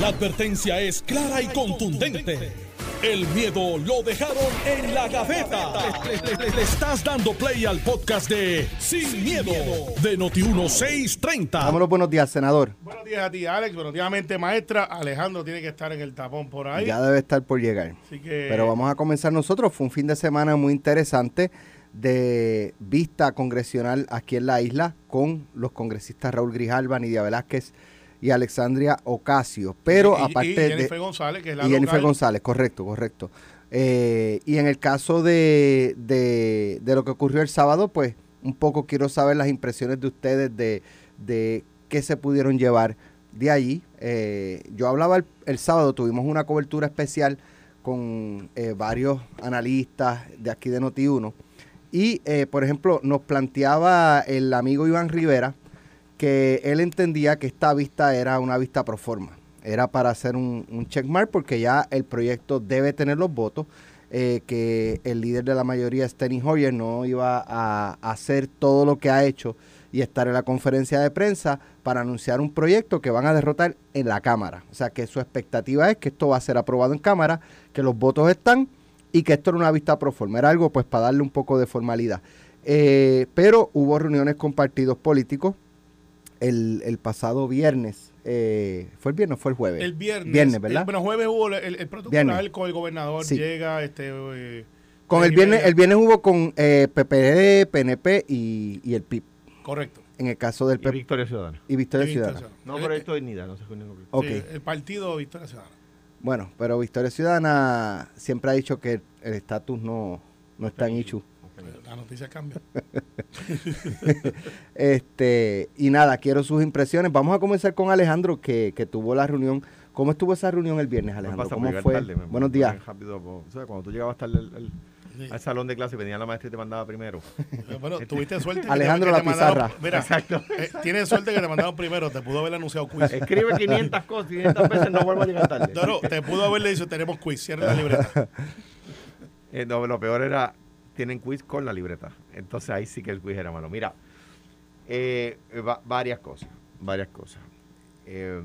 La advertencia es clara y contundente. El miedo lo dejaron en la gaveta. Le, le estás dando play al podcast de Sin, miedo, de Noti1630. Damos los buenos días, senador. Buenos días a ti, Alex. Buenos días, mente maestra. Alejandro tiene que estar en el tapón por ahí. Ya debe estar por llegar. Así que- Pero vamos a comenzar nosotros. Fue un fin de semana muy interesante de vista congresional aquí en la isla con los congresistas Raúl Grijalva, Nidia Velázquez y Alexandria Ocasio. Pero Y- aparte y de... Jennifer González, que es la y Jennifer local. González, correcto, correcto. Eh, y en el caso de, de, de lo que ocurrió el sábado, pues un poco quiero saber las impresiones de ustedes de, de qué se pudieron llevar de allí. Eh, yo hablaba el, el sábado, tuvimos una cobertura especial con eh, varios analistas de aquí de Noti1. Y, por ejemplo, nos planteaba el amigo Iván Rivera él entendía que esta vista era una vista pro forma. Era para hacer un, un checkmark porque ya el proyecto debe tener los votos. eh, que el líder de la mayoría, Steny Hoyer, no iba a, a hacer todo lo que ha hecho y estar en la conferencia de prensa para anunciar un proyecto que van a derrotar en la Cámara. O sea que su expectativa es que esto va a ser aprobado en Cámara, que los votos están y que esto era una vista pro forma. Era algo pues para darle un poco de formalidad. Eh, pero hubo reuniones con partidos políticos el, el pasado viernes. eh, ¿Fue el viernes o fue el jueves? El viernes. Viernes, ¿verdad? El, bueno, jueves hubo el, el protocolo Viernes. con el gobernador. Sí. Llega este. eh, con el viernes, el viernes hubo con eh, PPD, PNP y, y el PIB. Correcto. En el caso del Y PIB Victoria Ciudadana. y Victoria Ciudadana. No, eh, Proyecto de Dignidad, no se fue ningún Ok. sí, el partido Victoria Ciudadana. Bueno, pero Victoria Ciudadana siempre ha dicho que el- el estatus no, no está en Ichu. La noticia cambia. Este, y nada, quiero sus impresiones. Vamos a comenzar con Alejandro, que, que tuvo la reunión. ¿Cómo estuvo esa reunión el viernes, Alejandro? ¿Cómo fue? Buenos días. Rápido, po- ¿sabes? Cuando tú llegabas tarde al, al- Sí. al salón de clase, venía la maestra y te mandaba primero. Bueno, tuviste suerte. que te- Alejandro que la te mandaron- pizarra. Mira, Exacto. eh, tienes suerte que te mandaron primero. Te pudo haber anunciado quiz. Escribe 500 cosas, 500 veces, no vuelvo a llegar tarde. No, no, te pudo haberle dicho, tenemos quiz, cierra la libreta. Eh, no, lo peor era, tienen quiz con la libreta. Entonces ahí sí que el quiz era malo. Mira, eh, va- varias cosas, varias cosas. Eh,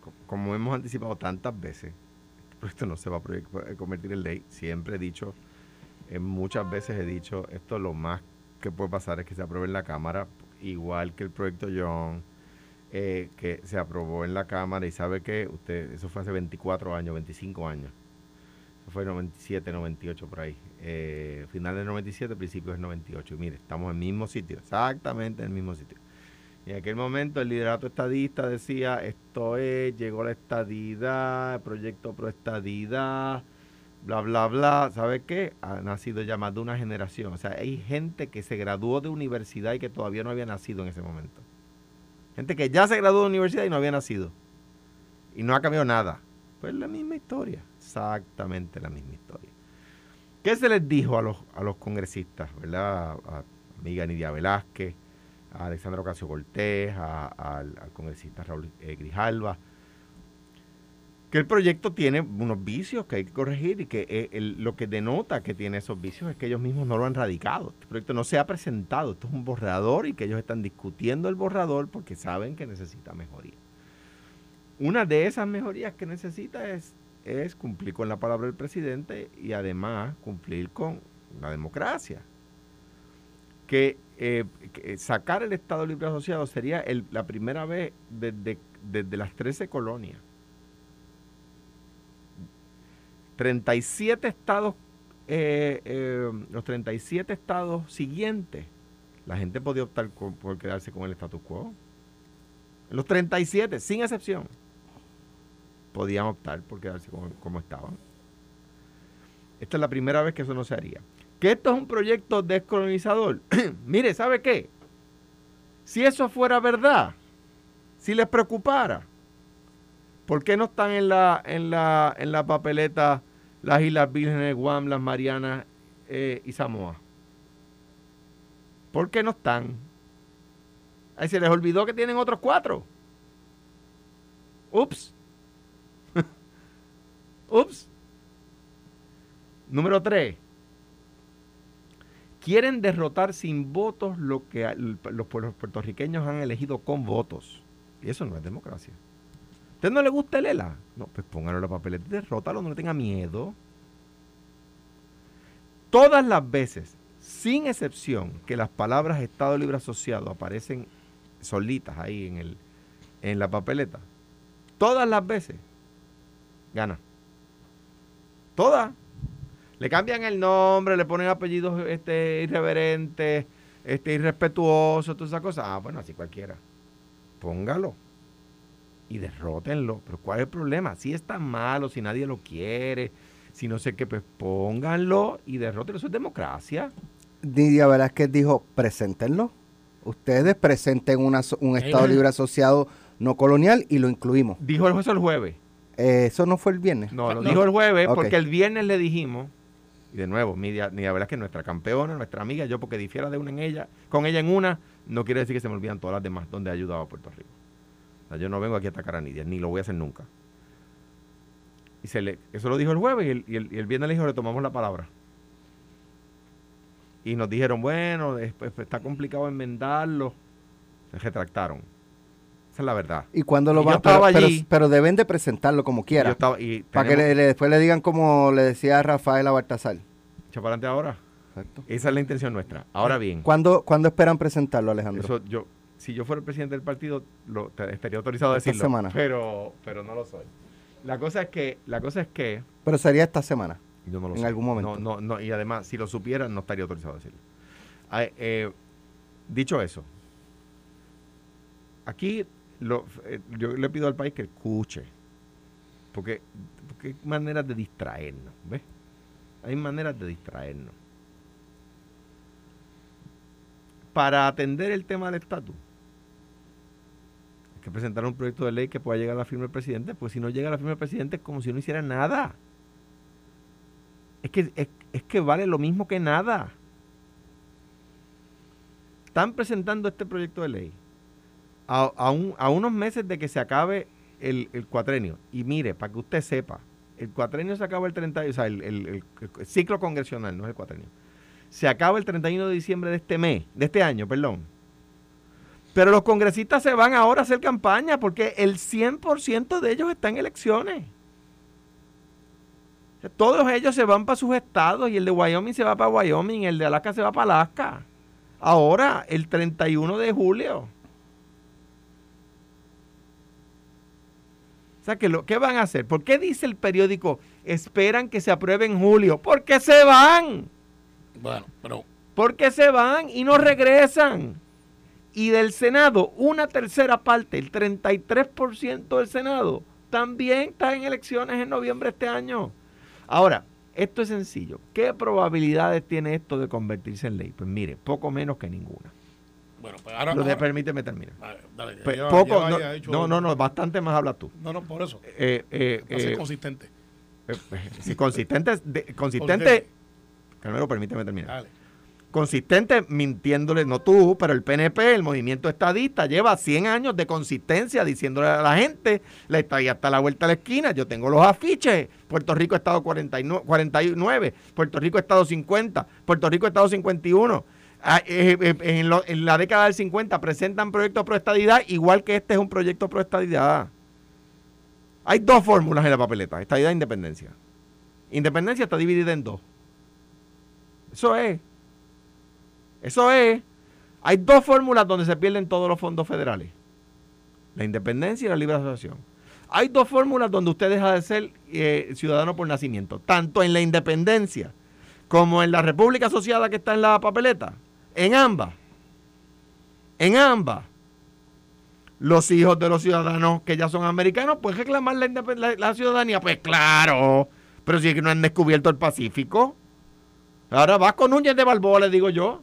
co- como hemos anticipado tantas veces, este proyecto no se va a a convertir en ley. Siempre he dicho, eh, muchas veces he dicho, esto lo más que puede pasar es que se apruebe en la Cámara, igual que el proyecto John, eh, que se aprobó en la Cámara y sabe que usted, eso fue hace 24 años, 25 años. Eso fue 97, 98 por ahí. Eh, final del 97, principios del 98. Y mire, estamos en el mismo sitio, exactamente en el mismo sitio. Y en aquel momento el liderato estadista decía, esto es, llegó la estadidad, el proyecto pro estadidad, bla, bla, bla. ¿Sabe qué? Ha nacido ya más de una generación. O sea, hay gente que se graduó de universidad y que todavía no había nacido en ese momento. Gente que ya se graduó de universidad y no había nacido. Y no ha cambiado nada. Pues la misma historia, exactamente la misma historia. ¿Qué se les dijo a los, a los congresistas, verdad? A, amiga Nidia Velázquez, a Alexandra Ocasio Cortés, a- al, congresista Raúl eh, Grijalva, que el proyecto tiene unos vicios que hay que corregir y que eh, lo que denota que tiene esos vicios es que ellos mismos no lo han radicado. Este proyecto no se ha presentado, esto es un borrador y que ellos están discutiendo el borrador porque saben que necesita mejoría. Una de esas mejorías que necesita es, es cumplir con la palabra del presidente y además cumplir con la democracia. Que, eh, sacar el Estado Libre Asociado sería el- la primera vez desde, desde las 13 colonias. 37 estados, eh, eh, los 37 estados siguientes, la gente podía optar por quedarse con el status quo. Los 37, sin excepción, podían optar por quedarse como, como estaban. Esta es la primera vez que eso no se haría. Que esto es un proyecto descolonizador. Mire, ¿sabe qué? Si eso fuera verdad, si les preocupara, ¿por qué no están en la, en la, en la papeleta las Islas Vírgenes, Guam, las Marianas eh, y Samoa? ¿Por qué no están? Ahí se les olvidó que tienen otros cuatro. Ups. Ups. Número tres. Quieren derrotar sin votos lo que los, puertorriqueños han elegido con votos. Y eso no es democracia. ¿Usted no le gusta el ELA? No, pues póngalo en la papeleta y derrótalo, no le tenga miedo. Todas las veces, sin excepción, que las palabras Estado Libre Asociado aparecen solitas ahí en, el, en la papeleta, todas las veces, gana. Todas. Le cambian el nombre, le ponen apellidos este, irreverentes, este, irrespetuosos, todas esas cosas. Ah, bueno, así cualquiera. Póngalo y derrótenlo. Pero ¿cuál es el problema? Si es tan malo, si nadie lo quiere, si no sé qué, pues pónganlo y derrótenlo. Eso es democracia. Nidia Velázquez dijo, preséntenlo. Ustedes presenten una, un Estado Libre Asociado no colonial y lo incluimos. Dijo eso el jueves. Eh, eso no fue el viernes. No, lo dijo el jueves porque el viernes le dijimos, y de nuevo, Nidia, Nidia Velázquez, nuestra campeona, nuestra amiga, yo porque difiera de una en ella, con ella en una, no quiere decir que se me olvidan todas las demás donde ha ayudado a Puerto Rico yo no vengo aquí a atacar a Nidia, ni lo voy a hacer nunca. Y se le, eso lo dijo el jueves y el, y el, viernes le dijo, le tomamos la palabra. Y nos dijeron, bueno, después está complicado enmendarlo. Se retractaron. Esa es la verdad. ¿Y cuando lo van a pero, pero, deben de presentarlo como quieran. para que después le digan como le decía Rafael a Baltasar. Echa para adelante ahora. Esa es la intención nuestra. Ahora bien. ¿Cuándo, ¿cuándo esperan presentarlo, Alejandro? Eso yo, si yo fuera el presidente del partido, lo, estaría autorizado a decirlo. semana. Pero, pero no lo soy. La cosa es que, la cosa es que. Pero sería esta semana. Yo no lo en algún momento. No, no, no, y además, si lo supiera, no estaría autorizado a decirlo. Eh, dicho eso, aquí eh, yo le pido al país que escuche. Porque, hay maneras de distraernos, ¿ves? Hay maneras de distraernos. Para atender el tema del estatus, que presentar un proyecto de ley que pueda llegar a la firma del presidente, pues si no llega a la firma del presidente es como si no hiciera nada. Es que, es, que vale lo mismo que nada. Están presentando este proyecto de ley a, a, unos meses de que se acabe el, cuatrenio. Y mire, para que usted sepa, el cuatrenio se acaba el 30, o sea, el, el, ciclo congresional, no es el cuatrenio. Se acaba el 31 de diciembre de este mes, de este año, perdón. Pero los congresistas se van ahora a hacer campaña porque el 100% de ellos están en elecciones. Todos ellos se van para sus estados y el de Wyoming se va para Wyoming, el de Alaska se va para Alaska. Ahora, el 31 de julio. O sea, que ¿qué van a hacer? ¿Por qué dice el periódico esperan que se apruebe en julio? Porque se van. Bueno, pero... Porque se van y no regresan y del Senado, una tercera parte, el 33% del Senado, también está en elecciones en noviembre de este año. Ahora, esto es sencillo. ¿Qué probabilidades tiene esto de convertirse en ley? Pues mire, poco menos que ninguna. Bueno, pues ahora. Lo de, permíteme terminar. Dale, pues poco, no, no, no, bastante más hablas tú. No, no, por eso. Eh, eh, eh consistente. Eh, si consistente, de, consistente. Carmelo, permíteme terminar. Dale consistente mintiéndole, no tú, pero el PNP, el movimiento estadista, lleva 100 años de consistencia diciéndole a la gente, la estadía está a la vuelta de la esquina, yo tengo los afiches, Puerto Rico Estado 49, 49 Puerto Rico Estado 50, Puerto Rico Estado 51. Ah, eh, eh, en, la década del 50 presentan proyectos pro estadidad, igual que este es un proyecto pro estadidad. Hay dos fórmulas en la papeleta, estadidad e independencia. Independencia está dividida en dos. Eso es. Eso es, hay dos fórmulas donde se pierden todos los fondos federales. La independencia y la libre asociación. Hay dos fórmulas donde usted deja de ser eh, ciudadano por nacimiento, tanto en la independencia como en la república asociada que está en la papeleta. En ambas. En ambas. Los hijos de los ciudadanos que ya son americanos pueden reclamar la, ciudadanía. Pues claro, pero si es que no han descubierto el Pacífico. Ahora vas con uñas de Balboa, le digo yo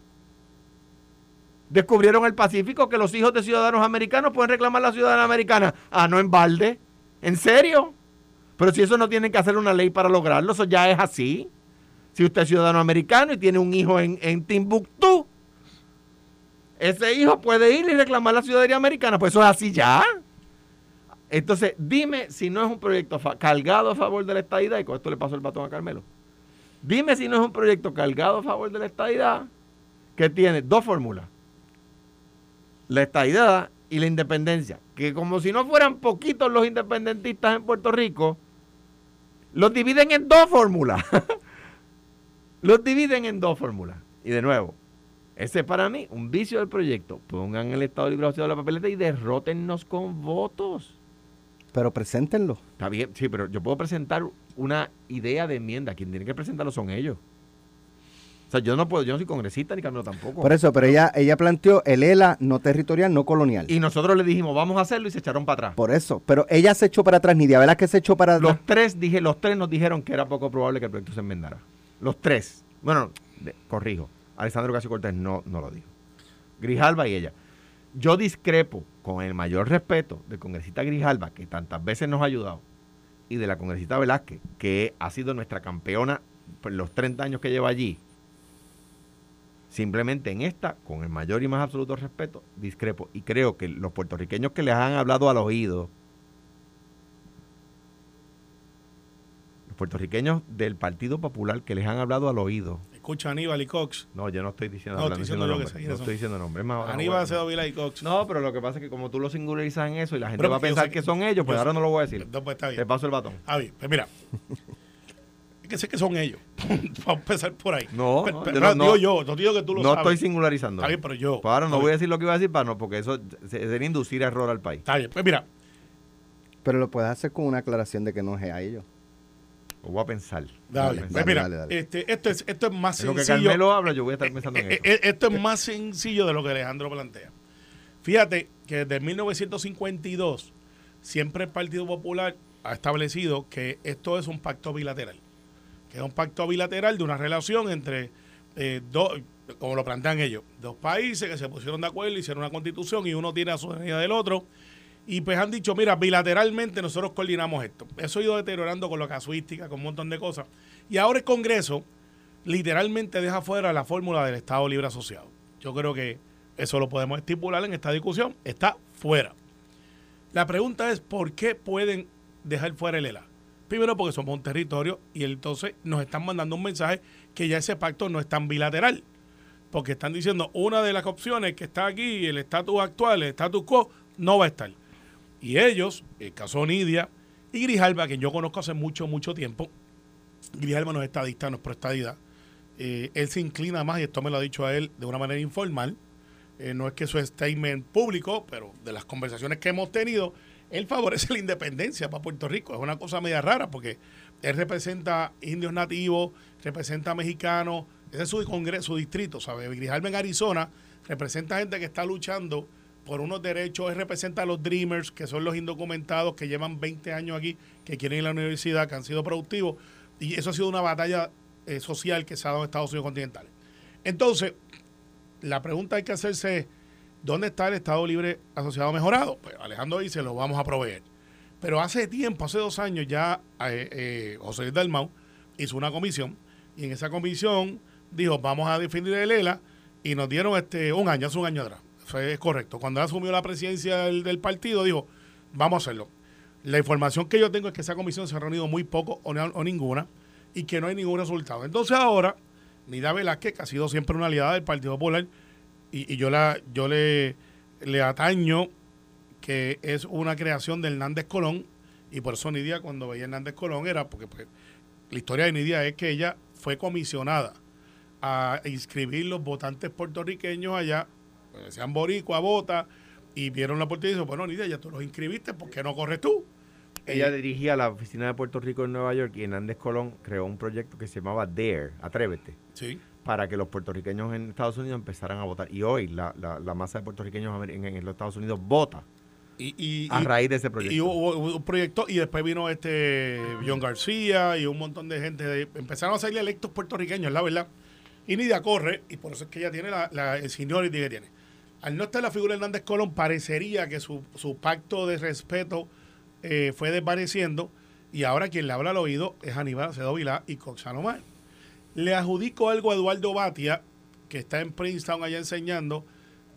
descubrieron el Pacífico que los hijos de ciudadanos americanos pueden reclamar la ciudadanía americana. Ah, no en balde. ¿En serio? Pero si eso no tienen que hacer una ley para lograrlo, eso ya es así. Si usted es ciudadano americano y tiene un hijo en, en Timbuktu, ese hijo puede ir y reclamar la ciudadanía americana. Pues eso es así ya. Entonces, dime si no es un proyecto cargado a favor de la estadidad, y con esto le paso el batón a Carmelo. Dime si no es un proyecto cargado a favor de la estadidad que tiene dos fórmulas la estadidad y la independencia, que como si no fueran poquitos los independentistas en Puerto Rico, los dividen en dos fórmulas. los dividen en dos fórmulas. Y de nuevo, ese es para mí un vicio del proyecto. Pongan el Estado Libre Asociado de la papeleta y derrótennos con votos. Pero preséntenlo. Está bien, sí, pero yo puedo presentar una idea de enmienda. Quien tiene que presentarlo son ellos. O sea, yo no puedo, yo no soy congresista ni Camilo tampoco. Por eso, pero ella, ella planteó el ELA no territorial, no colonial. y nosotros le dijimos, vamos a hacerlo y se echaron para atrás. Por eso, pero ella se echó para atrás, Nidia, ¿verdad que se echó para atrás? Los tres, dije, los tres nos dijeron que era poco probable que el proyecto se enmendara. Los tres. Bueno, de- corrijo. Alessandro Casio Cortés no, no lo dijo. Grijalba y ella. Yo discrepo con el mayor respeto del congresista Grijalba, que tantas veces nos ha ayudado, y de la congresista Velázquez, que ha sido nuestra campeona por los 30 años que lleva allí. Simplemente en esta, con el mayor y más absoluto respeto, discrepo. Y creo que los puertorriqueños que les han hablado al oído, los puertorriqueños del Partido Popular que les han hablado al oído. Escucha a Aníbal y Cox. No, yo no estoy diciendo, No, hablando, estoy diciendo sí, no estoy diciendo nombres. Es más, Aníbal Acevedo Vila y Cox. No, pero lo que pasa es que como tú lo singularizas en eso y la gente Pero va a pensar que, que- son ellos, pues ahora no lo voy a decir. No, pues está bien. Te paso el batón. Ah, bien. Pues mira. Es que sé que son ellos. Vamos a empezar por ahí. No, Pe- no, pe- yo pero no- digo no- yo, no digo que tú lo No sabes. estoy singularizando. Está bien, pero yo. Pues ahora no voy a decir lo que iba a decir para no, porque eso se- sería inducir error al país. Está bien. Pues mira, Pero lo puedes hacer con una aclaración de que no es a ellos. Lo voy a pensar. dale. Dale, Pues mira, dale, dale. Este, esto, es, esto es más En lo que sencillo. Carmelo habla, yo voy a estar pensando en Eh, eso. eh, esto es más sencillo de lo que Alejandro plantea. Fíjate que desde 1952 siempre el Partido Popular ha establecido que esto es un pacto bilateral. Que es un pacto bilateral de una relación entre eh, dos, como lo plantean ellos, dos países que se pusieron de acuerdo, hicieron una constitución y uno tiene la soberanía del otro. Y pues han dicho, mira, bilateralmente nosotros coordinamos esto. Eso ha ido deteriorando con la casuística, con un montón de cosas. Y ahora el Congreso literalmente deja fuera la fórmula del Estado Libre Asociado. Yo creo que eso lo podemos estipular en esta discusión. Está fuera. La pregunta es, ¿por qué pueden dejar fuera el ELA? Primero porque somos un territorio y entonces nos están mandando un mensaje que ya ese pacto no es tan bilateral. Porque están diciendo, una de las opciones que está aquí, el estatus actual, el status quo, no va a estar. Y ellos, el caso Nidia y Grijalba, que yo conozco hace mucho, mucho tiempo, Grijalba no es estadista, no es pro estadidad. Eh, él se inclina más, y esto me lo ha dicho a él de una manera informal, eh, no es que su statement público, pero de las conversaciones que hemos tenido, él favorece la independencia para Puerto Rico. Es una cosa media rara porque él representa indios nativos, representa mexicanos, ese es su congreso, su distrito, ¿sabes? Grijalba en Arizona representa gente que está luchando por unos derechos, él representa a los Dreamers, que son los indocumentados que llevan 20 años aquí, que quieren ir a la universidad, que han sido productivos, y eso ha sido una batalla eh, social que se ha dado en Estados Unidos continentales. Entonces, la pregunta hay que hacerse es, ¿dónde está el Estado Libre Asociado Mejorado? Pues Alejandro dice, lo vamos a proveer. Pero hace tiempo, hace dos años ya, eh, eh, José Luis Dalmau hizo una comisión y en esa comisión dijo, vamos a definir el ELA y nos dieron este un año, hace un año atrás. Es correcto. Cuando asumió la presidencia del, partido, dijo, vamos a hacerlo. La información que yo tengo es que esa comisión se ha reunido muy poco o, na- o ninguna y que no hay ningún resultado. Entonces ahora, Nida Velázquez, que ha sido siempre una aliada del Partido Popular, y, y yo, la, yo le, le ataño que es una creación de Hernández Colón, y por eso Nidia cuando veía Hernández Colón era porque pues, la historia de Nidia es que ella fue comisionada a inscribir los votantes puertorriqueños allá, pues, decían boricua, vota, y vieron la oportunidad y dijeron, bueno, Nidia, ya tú los inscribiste, ¿por qué no corres tú? Ella Eh, dirigía la oficina de Puerto Rico en Nueva York y Hernández Colón creó un proyecto que se llamaba DARE, Atrévete, sí. para que los puertorriqueños en Estados Unidos empezaran a votar. Y hoy la, la- la masa de puertorriqueños en, en los Estados Unidos vota Y, y- a raíz de ese proyecto. Y hubo, hubo un proyecto y después vino este John García y un montón de gente. de- empezaron a salir electos puertorriqueños, la verdad. Y Nidia corre, y por eso es que ella tiene la, la, el seniority que tiene. Al no estar la figura de Hernández Colón, parecería que su, su pacto de respeto eh, fue desvaneciendo. Y ahora quien le habla al oído es Aníbal Acedo Vilá y Coxano Mar. Le adjudico algo a Eduardo Batia, que está en Princeton allá enseñando.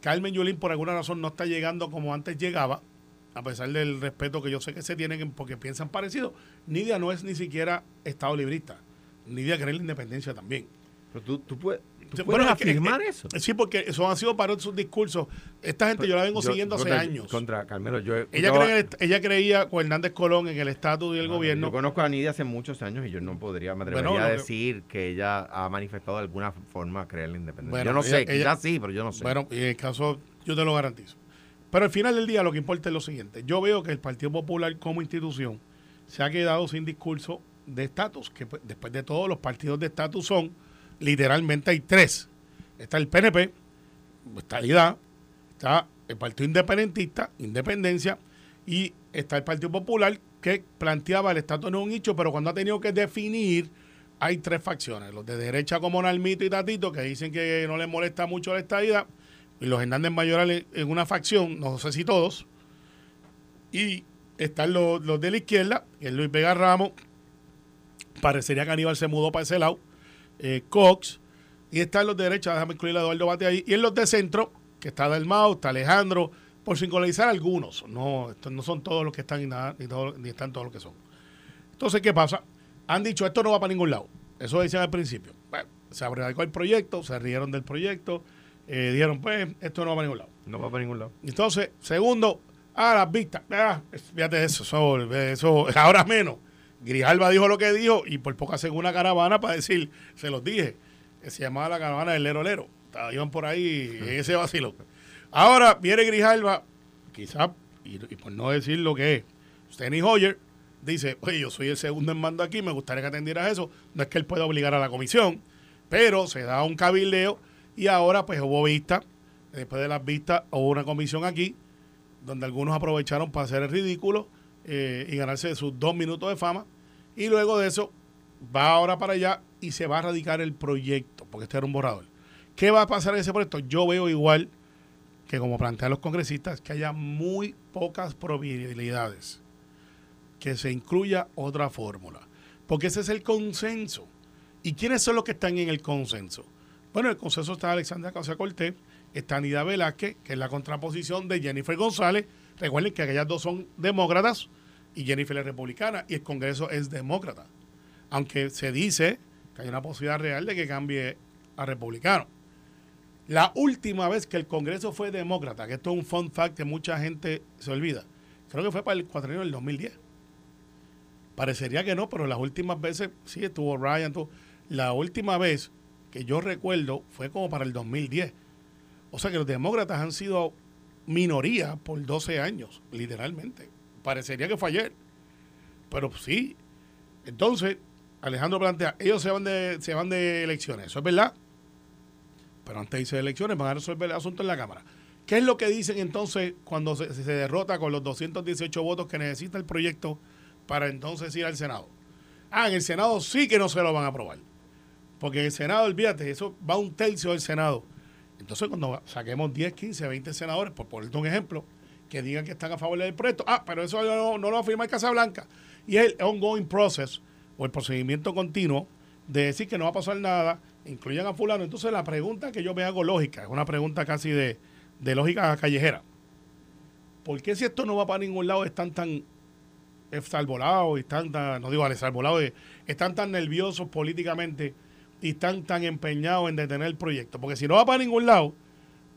Carmen Yulín, por alguna razón, no está llegando como antes llegaba a pesar del respeto que yo sé que se tienen porque piensan parecido, Nidia no es ni siquiera Estado librista. Nidia cree en la independencia también. Pero tú, tú puedes, tú puedes bueno, es que- afirmar es- eso. Sí, porque eso han sido para sus discursos. Esta gente yo la vengo Yo- siguiendo hace años. Contra Carmelo, yo, he ella, el- ella creía con Hernández Colón en el estatus y el No, gobierno. Yo conozco a Nidia hace muchos años y yo no podría, me atrevería Bueno, a que- decir que ella ha manifestado de alguna forma creer en la independencia. Bueno, yo no ella- sé, ella- quizás sí, pero yo no sé. Bueno, y en el caso, yo te lo garantizo. Pero al final del día lo que importa es lo siguiente. Yo veo que el Partido Popular como institución se ha quedado sin discurso de estatus, que pues, después de todo los partidos de estatus son, literalmente hay tres. Está el PNP, Estabilidad, está el Partido Independentista, Independencia, y está el Partido Popular que planteaba el estatus no un hecho, pero cuando ha tenido que definir, hay tres facciones. Los de derecha como Nalmito y Tatito, que dicen que no les molesta mucho la estadidad, y los Hernández Mayorales en una facción, no sé si todos, y están los, los de la izquierda, que es Luis Vega Ramos, parecería que Aníbal se mudó para ese lado, eh, Cox, y están los de derecha, déjame incluir a Eduardo Bate ahí, y en los de centro, que está Dalmau, está Alejandro, por sincronizar algunos, no, estos no son todos los que están ni, nada, ni, todo- ni están todos los que son. Entonces, ¿qué pasa? Han dicho, esto no va para ningún lado. Eso decían al principio. Bueno, se abrió el proyecto, se rieron del proyecto, eh, dijeron, pues, esto no va para ningún lado. no va para ningún lado. Entonces, segundo, ah, las vistas. Ah, fíjate eso, eso, eso, ahora menos. Grijalba dijo lo que dijo y por poco hacen una caravana para decir, se los dije, que se llamaba la caravana del Lero Lero. Iban por ahí en ese vacilo. Ahora viene Grijalba, quizás, y, y por no decir lo que es, Steny Hoyer dice, oye, yo soy el segundo en mando aquí, me gustaría que atendieras eso. No es que él pueda obligar a la comisión, pero se da un cabildeo y ahora pues hubo vista, después de las vistas hubo una comisión aquí, donde algunos aprovecharon para hacer el ridículo eh, y ganarse sus dos minutos de fama. Y luego de eso va ahora para allá y se va a radicar el proyecto, porque este era un borrador. ¿Qué va a pasar en ese proyecto? Yo veo igual que como plantean los congresistas, que haya muy pocas probabilidades que se incluya otra fórmula. Porque ese es el consenso. ¿Y quiénes son los que están en el consenso? Bueno, en el consenso está Alexandra Casa Cortés, está Anida Velázquez, que es la contraposición de Jennifer González. Recuerden que aquellas dos son demócratas y Jennifer es republicana y el Congreso es demócrata. Aunque se dice que hay una posibilidad real de que cambie a republicano. La última vez que el Congreso fue demócrata, que esto es un fun fact que mucha gente se olvida, creo que fue para el cuatrienio del 2010. Parecería que no, pero las últimas veces, sí, estuvo Ryan. La última vez que yo recuerdo fue como para el 2010. O sea que los demócratas han sido minoría por 12 años, literalmente. Parecería que fue ayer. Pero sí. Entonces, Alejandro plantea, ellos se van de, se van de elecciones, eso es verdad. Pero antes de irse de elecciones van a resolver el asunto en la Cámara. ¿Qué es lo que dicen entonces cuando se, se derrota con los 218 votos que necesita el proyecto para entonces ir al Senado? Ah, en el Senado sí que no se lo van a aprobar. Porque en el Senado, olvídate, eso va un tercio del Senado. Entonces, cuando saquemos 10, 15, 20 senadores, por ponerte un ejemplo, que digan que están a favor del proyecto, ah, pero eso no, lo va a firmar Casablanca. Y es el ongoing process, o el procedimiento continuo, de decir que no va a pasar nada, incluyan a fulano. Entonces, la pregunta que yo me hago lógica, es una pregunta casi de, de lógica callejera. ¿Por qué si esto no va para ningún lado están tan salvolados están tan, no digo salvolados, están tan nerviosos políticamente y están tan empeñados en detener el proyecto? Porque si no va para ningún lado,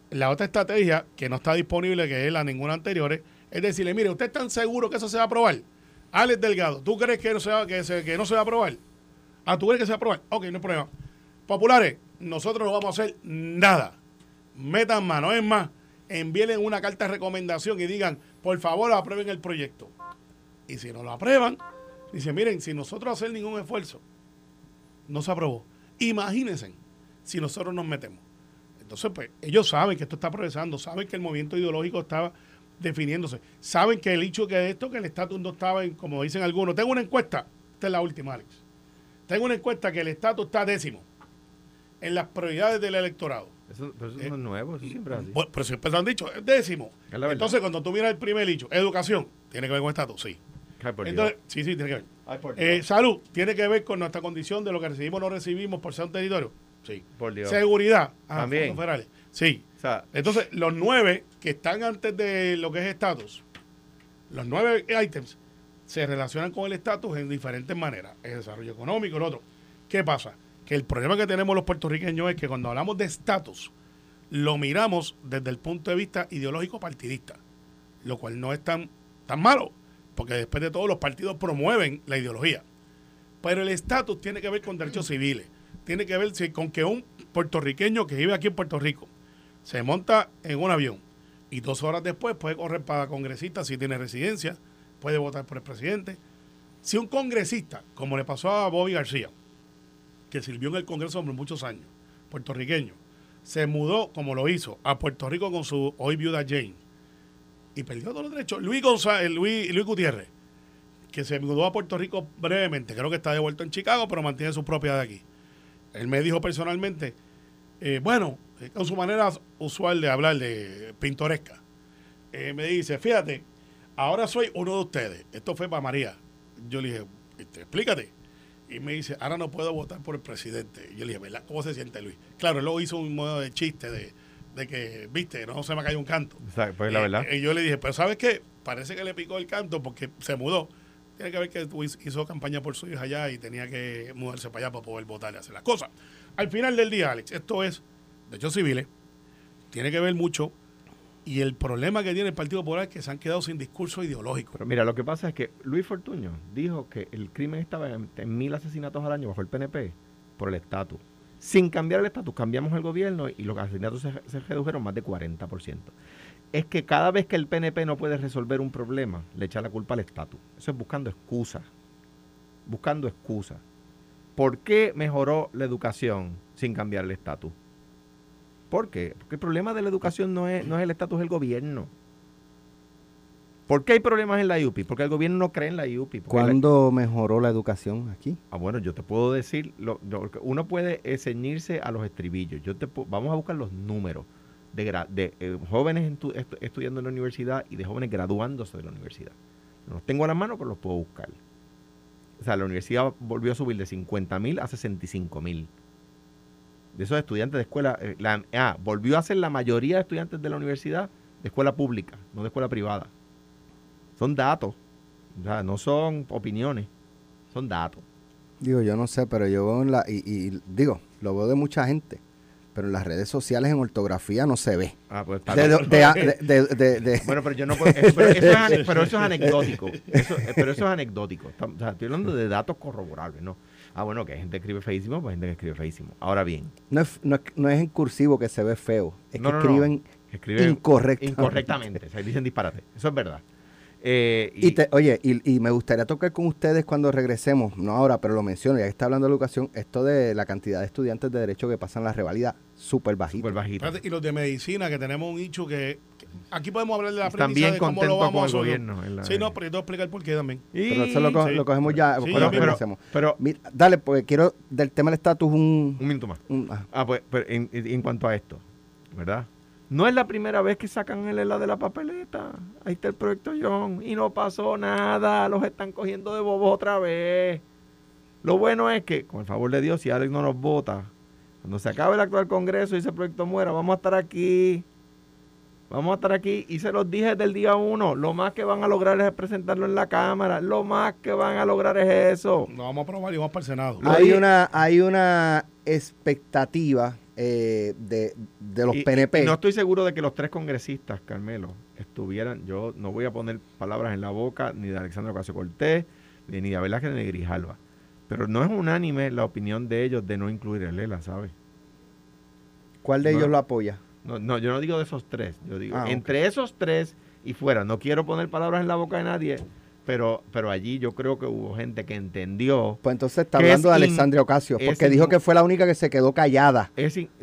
la otra estrategia que no está disponible, que es la ninguna anterior, es decirle, mire, ¿usted es tan seguro que eso se va a aprobar? Alex Delgado, ¿tú crees que no se va, que no se va a aprobar? Ah, ¿tú crees que se va a aprobar? Ok, no hay problema. Populares, nosotros no vamos a hacer nada. Metan mano. Es más, envíen una carta de recomendación y digan, por favor, aprueben el proyecto. Y si no lo aprueban, dicen, miren, si nosotros hacer ningún esfuerzo, no se aprobó. Imagínense si nosotros nos metemos. Entonces, pues, ellos saben que esto está progresando, saben que el movimiento ideológico estaba definiéndose, saben que el hecho que esto, que el estatus no estaba, en, como dicen algunos, tengo una encuesta, esta es la última, Alex, tengo una encuesta que el estatus está décimo en las prioridades del electorado. Eso, pero eso Eh, no es nuevo, eso siempre es así. Bueno, pero siempre lo han dicho, es décimo. Es. Entonces, cuando tú miras el primer hecho, educación, tiene que ver con estatus, sí. Ay, por Dios. Entonces, sí, sí, tiene que ver. Ay, por Eh, salud, tiene que ver con nuestra condición de lo que recibimos o no recibimos por ser un territorio. Sí. Por Dios. Seguridad. Ah, También. Sí. O sea, Entonces, los nueve que están antes de lo que es estatus, los nueve items se relacionan con el estatus en diferentes maneras. El desarrollo económico, el otro. ¿Qué pasa? que el problema que tenemos los puertorriqueños es que cuando hablamos de estatus, lo miramos desde el punto de vista ideológico partidista, lo cual no es tan, tan malo, porque después de todo los partidos promueven la ideología. Pero el estatus tiene que ver con derechos civiles, tiene que ver con que un puertorriqueño que vive aquí en Puerto Rico se monta en un avión y dos horas después puede correr para congresista si tiene residencia, puede votar por el presidente. Si un congresista, como le pasó a Bobby García, que sirvió en el Congreso por muchos años, puertorriqueño, se mudó, como lo hizo, a Puerto Rico con su hoy viuda Jane y perdió todos los derechos. Luis, González, Luis, Luis Gutiérrez, que se mudó a Puerto Rico brevemente, creo que está devuelto en Chicago, pero mantiene su propiedad aquí. Él me dijo personalmente, eh, bueno, eh, con su manera usual de hablar, de pintoresca, eh, me dice, fíjate, ahora soy uno de ustedes. Esto fue para María. Yo le dije, este, explícate. Y me dice, ahora no puedo votar por el presidente. Y yo le dije, ¿verdad? ¿Cómo se siente Luis? Claro, él luego hizo un modo de chiste de, de que, viste, no se me cayó un canto. Pues la verdad. Y yo le dije, pero ¿sabes qué? Parece que le picó el canto porque se mudó. Tiene que ver que hizo campaña por su hija allá y tenía que mudarse para allá para poder votar y hacer las cosas. Al final del día, Alex, esto es de hecho civiles, tiene que ver mucho y el problema que tiene el Partido Popular es que se han quedado sin discurso ideológico. Pero mira, lo que pasa es que Luis Fortuño dijo que el crimen estaba en, mil asesinatos al año bajo el PNP por el estatus. Sin cambiar el estatus, cambiamos el gobierno y los asesinatos se, se redujeron más de 40%. Es que cada vez que el PNP no puede resolver un problema, le echa la culpa al estatus. Eso es buscando excusas. Buscando excusas. ¿Por qué mejoró la educación sin cambiar el estatus? ¿Por qué? Porque el problema de la educación no es, no es el estatus del gobierno. ¿Por qué hay problemas en la IUPI? Porque el gobierno no cree en la IUPI. ¿Cuándo mejoró la educación aquí? Ah, bueno, yo te puedo decir, lo, uno puede ceñirse a los estribillos. Yo te, vamos a buscar los números de, de eh, jóvenes estudiando en la universidad y de jóvenes graduándose de la universidad. No los tengo a la mano, pero los puedo buscar. O sea, la universidad volvió a subir de 50 mil a 65 mil de esos estudiantes de escuela, eh, la, ah, volvió a ser la mayoría de estudiantes de la universidad de escuela pública, no de escuela privada. Son datos, o sea, no son opiniones, son datos. Digo, yo no sé, pero yo veo en la, y, digo, lo veo de mucha gente, pero en las redes sociales en ortografía no se ve. Ah, pues está de, Bueno, pero yo no puedo, pero, eso es, pero, eso es, anecdótico. Eso, pero eso es anecdótico. O sea, estoy hablando de datos corroborables, ¿no? Ah, bueno, que hay gente que escribe feísimo, pues hay gente que escribe feísimo. Ahora bien. No es, no, es en cursivo que se ve feo, es que escriben, incorrectamente. Incorrectamente, o sea, dicen disparate. Eso es verdad. Eh, y, oye, y, me gustaría tocar con ustedes cuando regresemos, no ahora, pero lo menciono, ya que está hablando de educación, esto de la cantidad de estudiantes de derecho que pasan la revalida súper bajita. bajita. Y los de medicina, que tenemos un hecho que, aquí podemos hablar de la También de cómo lo vamos con el gobierno. sí, no, pero yo te voy a explicar por qué también. pero eso lo, cogemos ya, pero, dale, porque quiero del tema del estatus un... Un minuto más. ah. pues en, en cuanto a esto, ¿verdad? No es la primera vez que sacan el helado de la papeleta. Ahí está el proyecto John. Y no pasó nada. Los están cogiendo de bobos otra vez. Lo bueno es que, con el favor de Dios, si Alex no nos vota, cuando se acabe el actual Congreso y ese proyecto muera, vamos a estar aquí. Vamos a estar aquí. Y se los dije desde el día uno. Lo más que van a lograr es presentarlo en la Cámara. Lo más que van a lograr es eso. Lo vamos a aprobar y vamos para el Senado. Hay una, hay una expectativa eh, de, los PNP. no estoy seguro de que los tres congresistas, Carmelo, estuvieran, yo no voy a poner palabras en la boca ni de Alexandra Ocasio Cortés, ni de Velázquez, ni de Grijalva. Pero no es unánime la opinión de ellos de no incluir el ELA, ¿sabes? ¿Cuál de ellos lo apoya? No, no, yo no digo de esos tres. Yo digo, ah, entre esos tres y fuera, no quiero poner palabras en la boca de nadie, pero, pero allí yo creo que hubo gente que entendió. Pues entonces está hablando de Alexandria Ocasio, porque dijo que fue la única que se quedó callada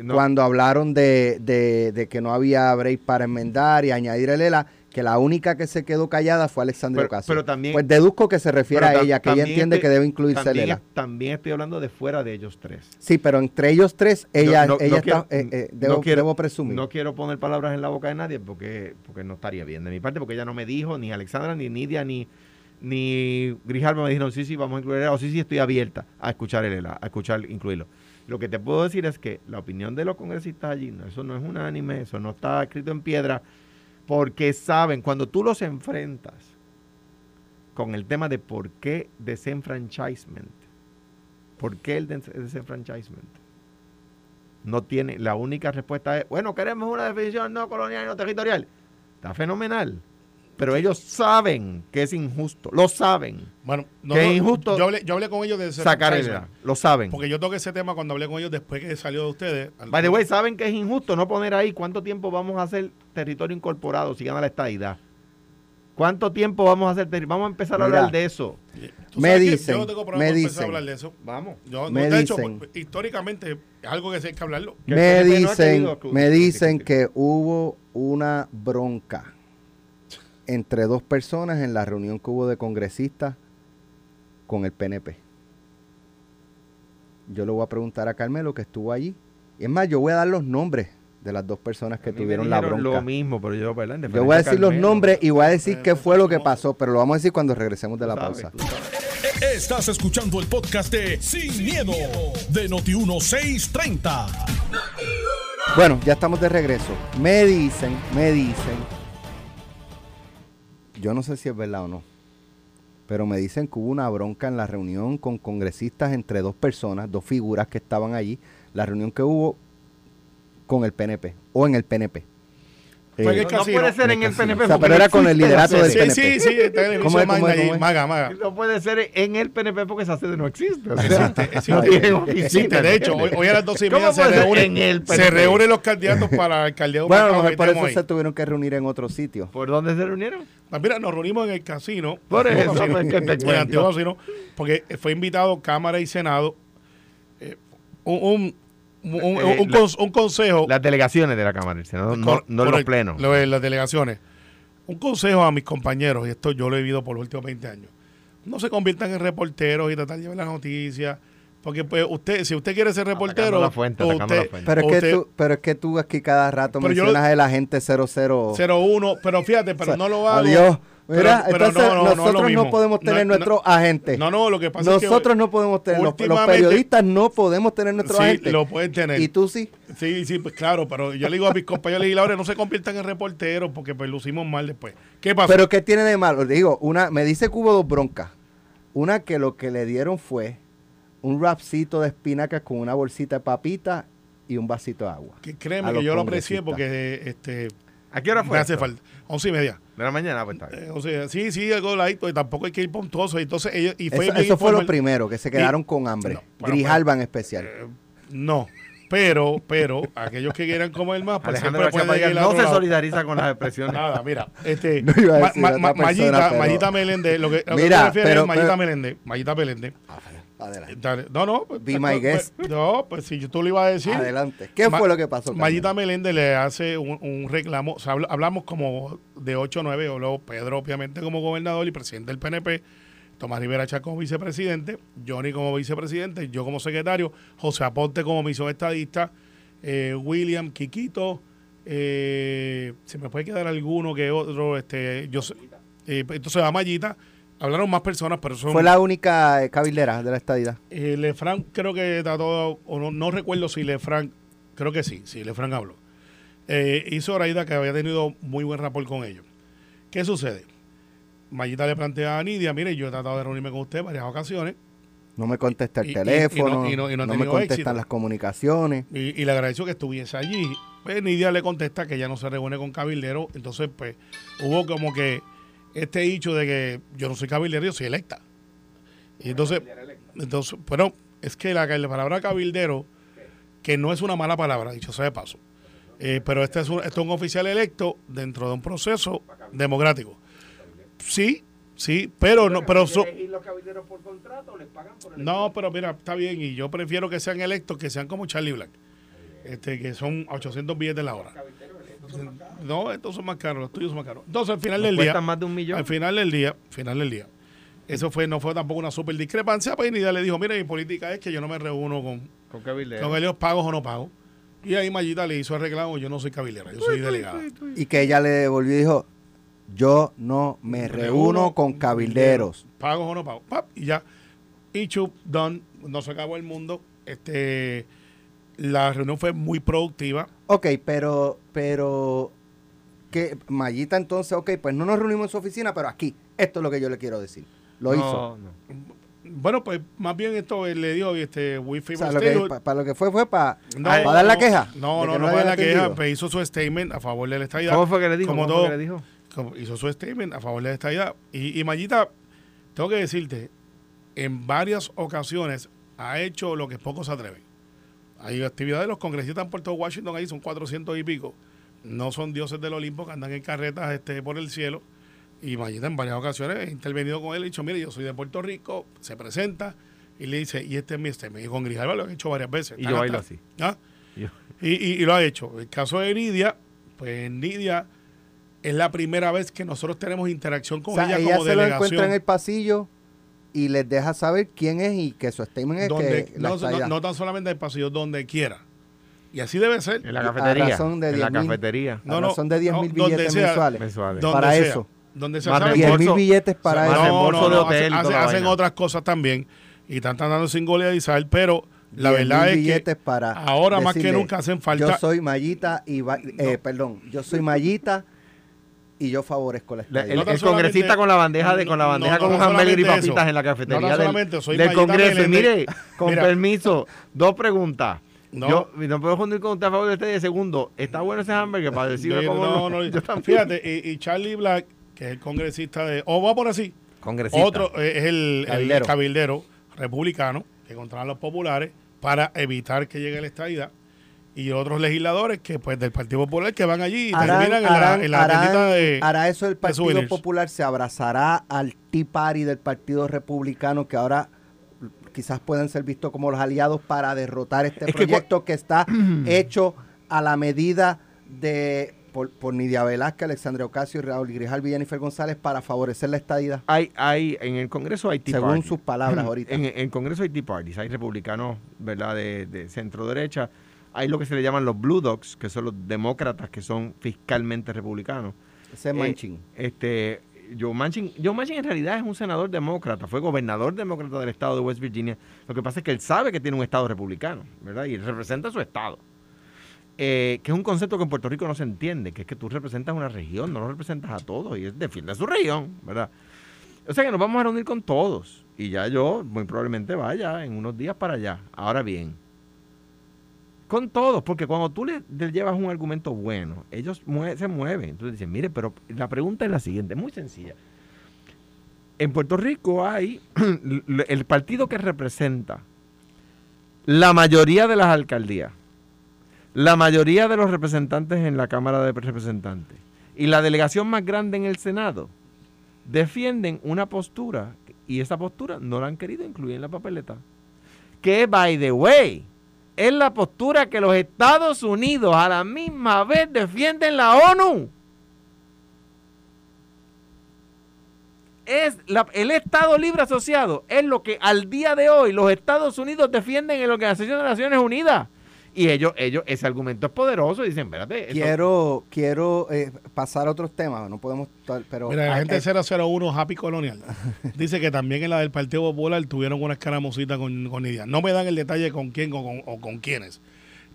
cuando hablaron de, de, que no había break para enmendar y añadir el ELA, que la única que se quedó callada fue Alexandria Ocasio. Pero también, pues deduzco que se refiere a ella, que ella entiende que debe incluirse el ELA. También estoy hablando de fuera de ellos tres. Sí, pero entre ellos tres, ella, ella está, eh, eh, debo, debo, presumir. No quiero poner palabras en la boca de nadie porque, porque no estaría bien de mi parte, porque ella no me dijo, ni Alexandra, ni Nidia, ni ni Grijalva me dijeron, sí, sí, vamos a incluir el o sí, sí, estoy abierta a escuchar el ELA, a escuchar, incluirlo. Lo que te puedo decir es que la opinión de los congresistas allí, no, eso no es unánime, eso no está escrito en piedra, porque saben, cuando tú los enfrentas con el tema de por qué desenfranchisement, ¿Por qué el des- desenfranchisement? No tiene, la única respuesta es, bueno, queremos una definición no colonial y no territorial. Está fenomenal. Pero ellos saben que es injusto, lo saben. Bueno, no, Que no, es injusto Yo hablé, yo hablé con ellos de Sacar el lo saben. Porque yo toqué ese tema cuando hablé con ellos después que salió de ustedes. By the way, saben que es injusto no poner ahí cuánto tiempo vamos a hacer territorio incorporado si gana la estadidad. ¿Cuánto tiempo vamos a hacer? Vamos a empezar a Mira. hablar de eso. Me dicen, Yo no tengo problema me con empezar dicen. a hablar de eso. Vamos. Yo, Me de hecho, dicen. pues, históricamente es algo que sí hay que hablarlo. Me dicen, me dicen que hubo una bronca entre dos personas en la reunión que hubo de congresistas con el PNP. Yo le voy a preguntar a Carmelo que estuvo allí. Y es más, yo voy a dar los nombres de las dos personas que tuvieron la bronca. Lo mismo, pero yo, Yo voy a decir los nombres y voy a decir qué fue lo que pasó, pero lo vamos a decir cuando regresemos de la sabes, pausa. Estás escuchando el podcast de Sin, miedo, de Noti1630. Bueno, ya estamos de regreso. Me dicen, me dicen, yo no sé si es verdad o no, pero me dicen que hubo una bronca en la reunión con congresistas entre dos personas, dos figuras que estaban allí, la reunión que hubo con el PNP o en el PNP. Fue el No puede ser en el. PNP. O sea, pero era con el liderato del Sí. PNP. sí, sí, está en el ¿Cómo es, cómo es, allí, cómo es? Maga, maga. No puede ser en el PNP porque esa sede no existe. o sea, Existe, existe. no De hecho, hoy, a las doce y ¿Cómo media se reúnen, el se los candidatos para la alcaldía de Bueno, a lo mejor por eso se tuvieron que reunir en otro sitio. ¿Por dónde se reunieron? Pues mira, nos reunimos en el casino. Por en el eso, casino, pues, que te en el cuento. antiguo casino, porque fue invitado Cámara y Senado. eh, un, un, un, Eh, un la- cons- un consejo. Las delegaciones de la Cámara, del Senado, no, no los plenos. lo de las delegaciones. Un consejo a mis compañeros, y esto yo lo he vivido por los últimos 20 años. No se conviertan en reporteros y tratar de llevar las noticias. Porque pues usted, si usted quiere ser reportero, la fuente, usted, la fuente. Pero es, que usted- tú, pero es que tú aquí cada rato Pero yo mencionas el agente 00. 01, pero fíjate, pero O sea, no lo hago. Adiós. Mira, pero entonces no, no, nosotros no, podemos tener nuestros agentes. No, no, lo que pasa es que Nosotros no podemos tener, los, los periodistas no podemos tener nuestros Sí, agentes. lo pueden tener. Y tú sí. Sí, sí, pues claro, pero yo le digo a mis compañeros legisladores, no se conviertan en reporteros porque pues lucimos mal después. ¿Qué pasó? Pero ¿qué tiene de malo? Digo, una, me dice que hubo dos broncas. Una que lo que le dieron fue un rapcito de espinacas con una bolsita de papita y un vasito de agua. que créeme que yo lo aprecié porque este ¿A qué hora fue? me hace falta. Once y media. De la mañana, pues está bien. Eh, o sea, sí, sí, algo light, tampoco hay que ir pontoso. Entonces ellos, y fue Eso, eso fue lo primero, que se quedaron con hambre. No, bueno, Grijalba en especial. Eh, No, pero, pero, aquellos que quieran comer más, pues Alejandro siempre pueden no se lado. solidariza con las expresiones. Nada, mira, este, No iba a Ma- decir Ma- Ma- persona, Mayita, pero- Mayita Meléndez, lo que, lo que Mira, te refieres pero- es Mayita pero- Meléndez, Mayita Meléndez. Adelante. Dale. No, no. pues, Be pues, my pues, guest. No, pues si tú lo ibas a decir. Adelante. ¿Qué Ma- fue lo que pasó? Mayita Meléndez le hace un, un reclamo. O sea, habla- hablamos como de 8 o 9, o luego Pedro, obviamente, como gobernador y presidente del PNP. Tomás Rivera Chá como vicepresidente, Johnny como vicepresidente, yo como secretario, José Aponte como misión estadista, eh, William, Quiquito, eh, se me puede quedar alguno que otro, este, yo sé- eh, entonces a Mayita, hablaron más personas, pero son Fue la única eh, cabildera de la estadidad. eh, Lefranc creo que trató, o no, no recuerdo si Lefranc, creo que sí, sí, Lefranc habló. Eh, hizo Raida que había tenido muy buen rapport con ellos. ¿Qué sucede? Mayita le plantea a Nidia, mire, yo he tratado de reunirme con usted en varias ocasiones No me contesta el Y- y- y teléfono, no- y no- y no ha no me tenido contestan éxito. las comunicaciones. y, y le agradeció que estuviese allí. Pues Nidia le contesta que ella no se reúne con cabildero, entonces pues hubo como que este dicho de que yo no soy cabildero, yo soy electa. Y entonces, entonces, bueno, es que la, la palabra cabildero, que no es una mala palabra, dicho sea de paso, eh, pero este es, un, este es un oficial electo dentro de un proceso democrático. Sí, sí, pero no, pero so- los cabilderos por contrato les pagan por no, pero mira, está bien, y yo prefiero que sean electos que sean como Charlie Black, este, que son 800 billetes la hora. No, estos son más caros, los tuyos son más caros. Entonces, al final del día, Cuestan más de un millón. al final del día, final del día, eso fue no fue tampoco una super discrepancia, pues Nida le dijo, mira, mi política es que yo no me reúno con, Con cabilderos. con ellos pagos o no pagos. Y ahí Mayita le hizo el reclamo, yo no soy cabilera, yo soy delegada. Y que ella le devolvió y dijo, yo no me reúno con cabilderos. Pagos o no pagos. Pap, y ya. Y chup, done. No se acabó el mundo. Este, la reunión fue muy productiva. Ok, pero, pero, que Mayita entonces, ok, pues no nos reunimos en su oficina, pero aquí, esto es lo que yo le quiero decir. Lo No, hizo. no. Bueno, pues más bien esto eh, le dio este We O sea, pa- para lo que fue fue para No, dar la queja. No, no, que no, para habían la queja, pues hizo su statement a favor de la estadidad. ¿Cómo fue que le dijo? Como ¿Cómo todo, fue que le dijo? como hizo su statement a favor de la estadidad. Y, y Mayita, tengo que decirte, en varias ocasiones ha hecho lo que pocos se atreven. Hay actividades de los congresistas en Puerto Washington, ahí son 400 y pico. No son dioses del Olimpo que andan en carretas este, por el cielo. Y Mayita en varias ocasiones ha intervenido con él y ha dicho, mire, yo soy de Puerto Rico, se presenta y le dice, y este es mi statement. Y con Grijalva lo han hecho varias veces. Y yo bailo así. ¿Ah? Yo- Y, y- y lo ha hecho. El caso de Nidia, pues Nidia es la primera vez que nosotros tenemos interacción con O sea, ella, ella como se lo delegación. encuentra en el pasillo y les deja saber quién es y que su statement es donde, que la no, no- no tan solamente en el pasillo, donde quiera. Y así debe ser. En la A cafetería. razón de en la 10.000. cafetería. A razón de 10.000 donde billetes sea, mensuales. Mensuales. Donde Para sea, eso. Donde. Más ¿saben? 10 mil billetes para eso. reembolso de hotel hacen, hacen otras cosas también y están tratando sin goleadizar, pero la 10.000 verdad es que para ahora más que nunca hacen falta. Yo soy Mayita y va- eh, perdón, yo soy Mayita y yo favorezco la estadidad. el, No tan el congresista con la bandeja de con la bandeja no, con no un hamburger y papitas eso. en la cafetería del, soy Congreso. Y mire, con Mira. permiso, dos preguntas. No. Yo no puedo juntar con usted a favor de usted. Y segundo, ¿está bueno ese hamburger para decirme Mira, cómo no, no? no, Yo. Fíjate, y, y Charlie Black, que es el congresista de. O va por así. Congresista. Otro eh, es el el Cabildero. republicano que controlan los populares para evitar que llegue la estadidad. Y otros legisladores que pues del Partido Popular que van allí y Harán- terminan en la, en la harán- tiendita de. hará eso el Partido. Popular, se abrazará al Tea Party del Partido Republicano, que ahora quizás pueden ser vistos como los aliados para derrotar este Es proyecto que, está hecho a la medida de por, por Nidia Velázquez, Alexandre Ocasio, Raúl Grijalvi y Jennifer González para favorecer la estadidad, Hay, hay, en el Congreso hay Tea según sus palabras ahorita. En, en el Congreso hay Tea Parties, hay republicanos, ¿verdad?, de, de centro derecha. Hay lo que se le llaman los Blue Dogs, que son los demócratas que son fiscalmente republicanos. Ese es Eh, Manchin. Este, Joe Manchin, Joe Manchin en realidad es un senador demócrata, fue gobernador demócrata del estado de West Virginia. Lo que pasa es que él sabe que tiene un estado republicano, ¿verdad? Y él representa su estado. Eh, que es un concepto que en Puerto Rico no se entiende, que es que tú representas una región, no lo representas a todos, y él defiende a su región, ¿verdad? O sea que nos vamos a reunir con todos, y ya yo muy probablemente vaya en unos días para allá. Ahora bien, con todos, porque cuando tú le, le llevas un argumento bueno, ellos se mueven. Entonces dicen, mire, pero la pregunta es la siguiente, muy sencilla. En Puerto Rico hay el partido que representa la mayoría de las alcaldías, la mayoría de los representantes en la Cámara de Representantes y la delegación más grande en el Senado defienden una postura y esa postura no la han querido incluir en la papeleta. Que, by the way, es la postura que los Estados Unidos a la misma vez defienden la ONU. Es el Estado Libre Asociado es lo que al día de hoy los Estados Unidos defienden en la Organización de Naciones Unidas. Y ellos, ellos, ese argumento es poderoso y dicen, espérate, Quiero, quiero eh, pasar a otros temas, no podemos, pero Mira, la ah, gente eh, 001 Happy Colonial dice que también en la del Partido Popular tuvieron una escaramosita con, con Nidia. No me dan el detalle con quién o con, o con quiénes.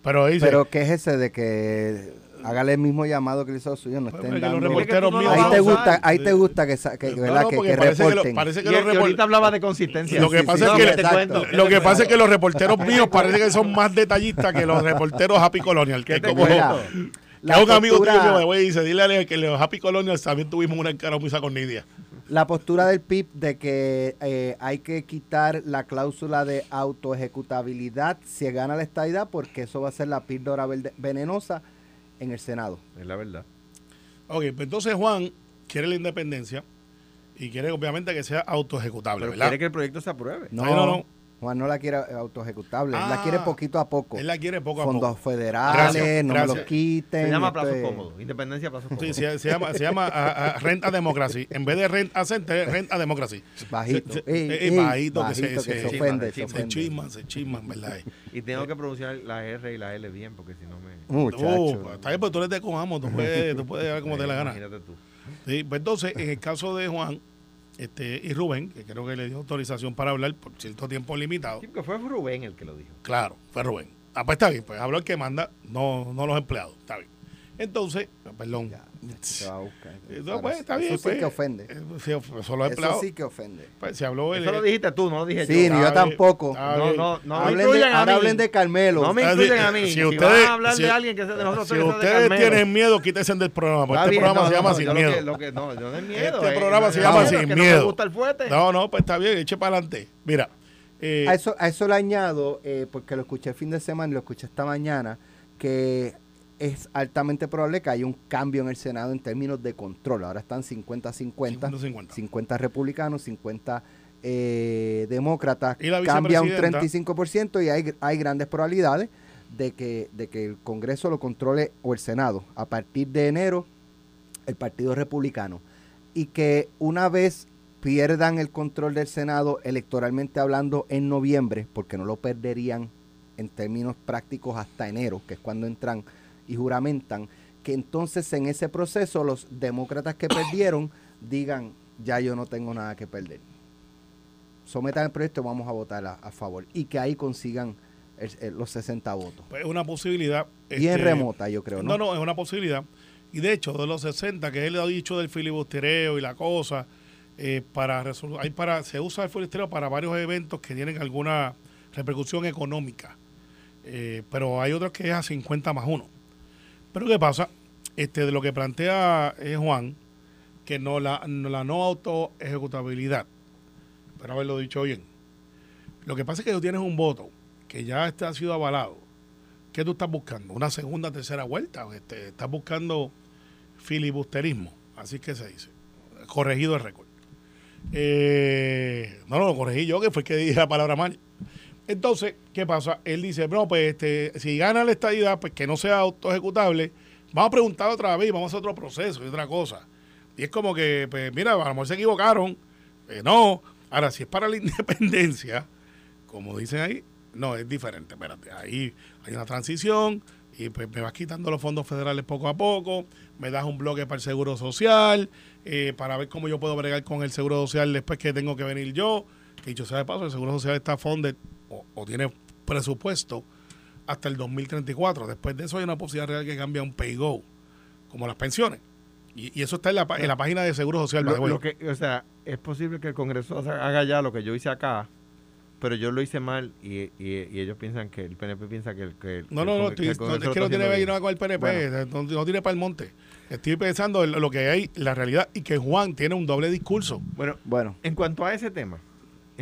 Pero dice, pero ¿qué es ese de que hágale el mismo llamado que le hizo a los suyos, no estén que los dando- reporteros míos ahí te gusta, ahí te gusta que, que, No, ¿verdad? no, que, porque que parece que, lo- reporten. parece que y, los ahorita hablaba de consistencia. Lo que Sí, pasa sí, es que cuento. lo que pasa es que los reporteros míos parece que son más detallistas que los reporteros Happy Colonial. Que ¿Qué es como Mira, que la es un amigo tuyo postura- que me voy y dice, dile a que los Happy Colonial también tuvimos una escaramuza con Nidia. la postura del PIB de que eh, hay que quitar la cláusula de autoejecutabilidad si gana la estadidad porque eso va a ser la píldora verde- venenosa en el Senado. Es la verdad. Ok, pues entonces Juan quiere la independencia y quiere obviamente que sea autoejecutable, ¿verdad? quiere que el proyecto se apruebe. No, Ay, no, no. Juan no la quiere autoejecutable, él la Ah, quiere poquito a poco. Él la quiere poco a Fondos poco. federales, Gracias, no gracias. los quiten. Se llama esto plazos es- cómodos. Independencia a plazos Sí, se, se llama, se llama a, a Rent a Democracy. En vez de Rent a Center, es Rent a Democracy. Bajito. Se- se- Ey, eh, ey, bajito, que se- bajito, se- que se se ofende, se chisman, se chisman, ¿verdad? Y tengo que pronunciar la R y la L bien porque si no me... Muchacho. Uh, está bien, pues tú eres de Cojamo, tú puedes, tú puedes ver como te la gana. Imagínate tú. Sí, pues entonces, en el caso de Juan este, y Rubén, que creo que le dio autorización para hablar por cierto tiempo limitado, Sí, porque fue Rubén el que lo dijo. claro, fue Rubén. Ah, pues está bien, pues habló el que manda, no, no los empleados, está bien. Entonces, perdón. Se va a buscar. Eh, no, pues, está bien. Eso sí pues, que ofende. eh, sí, eso empleado. sí que ofende. Pues, se habló el, Eso lo dijiste tú, no lo dije Sí, yo. ni Está yo tampoco. No, no, no me hablen de, ahora mí. hablen de Carmelo. No me Ah, incluyan a mí. si Si, ustedes- van a hablar si- de alguien que sea de nosotros, Si que sea de ustedes tienen miedo, quítense del programa. porque Este bien, programa no, se llama no, Sin yo lo Miedo. que- lo que- no, yo no es miedo. Este eh, programa se llama Sin Miedo. No, no, pues está bien, eche para adelante. Mira, eh, A eso, a eso le añado, eh, porque lo escuché el fin de semana y lo escuché esta mañana, que es altamente probable que haya un cambio en el Senado en términos de control. Ahora están 50-50, 50-50. 50 republicanos, 50 eh, demócratas, Y cambia un vicepresidenta. 35% y hay, hay grandes probabilidades de que, de que el Congreso lo controle o el Senado a partir de enero el Partido Republicano y que una vez pierdan el control del Senado electoralmente hablando en noviembre, porque no lo perderían en términos prácticos hasta enero, que es cuando entran y juramentan, que entonces en ese proceso los demócratas que perdieron digan, ya yo no tengo nada que perder. Sometan el proyecto vamos a votar a, a favor. Y que ahí consigan el- el- los 60 votos. pues, es una posibilidad. Bien este, remota, yo creo, ¿no? No, no, es una posibilidad. Y de hecho, de los 60 que él ha dicho del filibustereo y la cosa, eh, para hay para se usa el filibustereo para varios eventos que tienen alguna repercusión económica. Eh, pero hay otros que es a 50 más 1. Pero ¿qué pasa? Este, de lo que plantea eh, Juan, que no la no, la no auto ejecutabilidad. Pero haberlo dicho bien. Lo que pasa es que tú tienes un voto que ya este ha sido avalado. ¿Qué tú estás buscando? ¿Una segunda, tercera vuelta? Este, estás buscando filibusterismo, así que se dice. Corregido el récord. Eh, no, lo corregí yo, que fue que dije la palabra mal. Entonces, ¿qué pasa? Él dice, no, pues este, si gana la estadidad, pues que no sea autoejecutable, vamos a preguntar otra vez, vamos a hacer otro proceso y otra cosa. Y es como que, pues mira, a lo mejor se equivocaron, eh, no. Ahora, si es para la independencia, como dicen ahí, no, es diferente, espérate, ahí hay una transición y pues me vas quitando los fondos federales poco a poco, me das un bloque para el seguro social, eh, para ver cómo yo puedo bregar con el seguro social después que tengo que venir yo, que dicho sea de paso, el seguro social está funded o, o tiene presupuesto hasta el 2034, después de eso hay una posibilidad real que cambia un pay go, como las pensiones. Y, y eso está en la, pa- en la página de Seguro Social. Lo, lo que, o sea, es posible que el Congreso haga ya lo que yo hice acá, pero yo lo hice mal y, y- y ellos piensan que el PNP piensa que el que el- No, no, el no, Congre- estoy- no, es que no tiene que ver nada con el PNP, Bueno. no, no tiene para el monte. Estoy pensando en lo que hay, la realidad, y que Juan tiene un doble discurso. Bueno, Bueno, en cuanto a ese tema,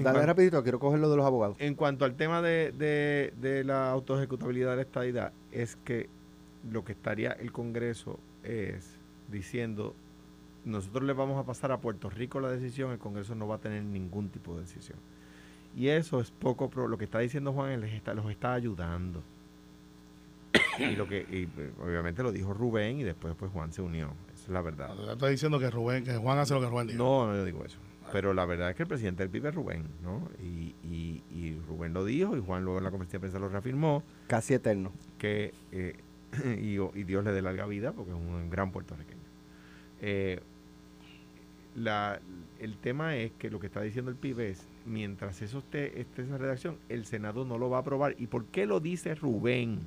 dale rapidito, quiero coger lo de los abogados. en cuanto al tema de, de, de la autoejecutabilidad de la estadidad, es que lo que estaría el Congreso es diciendo, nosotros le vamos a pasar a Puerto Rico la decisión, el Congreso no va a tener ningún tipo de decisión. Y eso es poco, pro- lo que está diciendo Juan, él les está, los está ayudando. Y lo que, y, obviamente lo dijo Rubén y después pues Juan se unió. Esa es la verdad. Está diciendo que Rubén, que Juan hace lo que Rubén dice. No, no yo digo eso. Pero la verdad es que el presidente del PIB es Rubén, ¿no? Y, y, y Rubén lo dijo y Juan luego en la conferencia de prensa lo reafirmó Casi eterno. que eh, y, y Dios le dé larga vida porque es un gran puertorriqueño. Eh, la, el tema es que lo que está diciendo el PIB es, mientras eso esté, esté esa redacción, el Senado no lo va a aprobar. ¿Y por qué lo dice Rubén?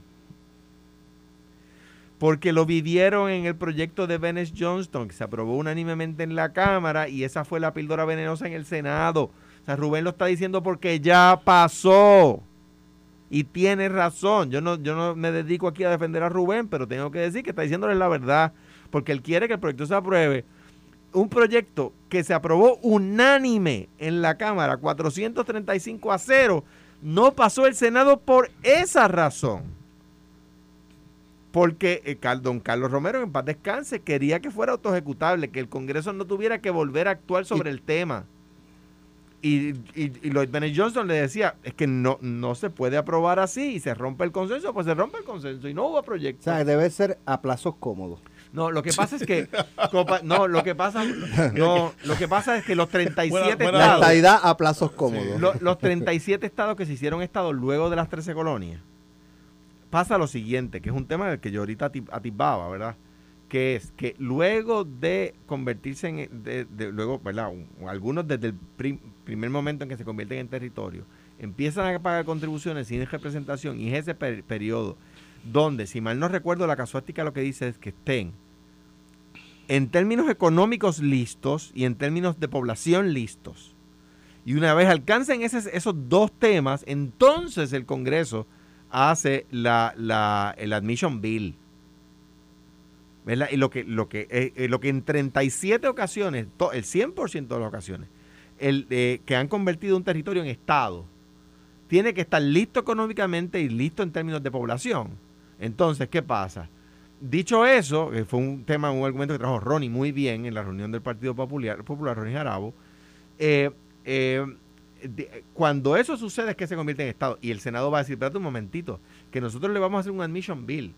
Porque lo vivieron en el proyecto de Venice Johnston, que se aprobó unánimemente en la Cámara y esa fue la píldora venenosa en el Senado. O sea, Rubén lo está diciendo porque ya pasó. Y tiene razón. Yo no, yo no me dedico aquí a defender a Rubén, pero tengo que decir que está diciéndole la verdad. Porque él quiere que el proyecto se apruebe. Un proyecto que se aprobó unánime en la Cámara, 435 a 0, no pasó el Senado por esa razón. Porque eh, Cal- don Carlos Romero, en paz descanse, quería que fuera autoejecutable, que el Congreso no tuviera que volver a actuar sobre el tema. Y, y, y Lloyd Bennett Johnson le decía, es que no, no se puede aprobar así y se rompe el consenso, pues se rompe el consenso y no hubo O proyecto. sea, debe ser a plazos cómodos. No, lo que pasa es que no, lo que pasa no, lo que pasa es que los 37 Buena- buena- La estados, estadidad a plazos cómodos. lo- los 37 estados que se hicieron estados luego de las 13 colonias. Pasa lo siguiente, que es un tema que yo ahorita ati- atisbaba, ¿verdad? Que es que luego de convertirse en, luego, ¿verdad? Un- Algunos desde el prim- primer momento en que se convierten en territorio, empiezan a pagar contribuciones sin representación y es ese per- periodo donde, si mal no recuerdo, la casuística lo que dice es que estén en términos económicos listos y en términos de población listos. Y una vez alcancen esos dos temas, entonces el Congreso hace la, la, el admission bill. ¿verdad? Y lo que, lo, que, eh, eh, lo que en 37 ocasiones, el 100% de las ocasiones, el, eh, que han convertido un territorio en Estado, tiene que estar listo económicamente y listo en términos de población. Entonces, ¿qué pasa? Dicho eso, que fue un tema, un argumento que trajo Ronnie muy bien en la reunión del Partido Popular, Popular Ronnie Jarabo, cuando eso sucede es que se convierte en Estado y el Senado va a decir, espérate un momentito, que nosotros le vamos a hacer un admission bill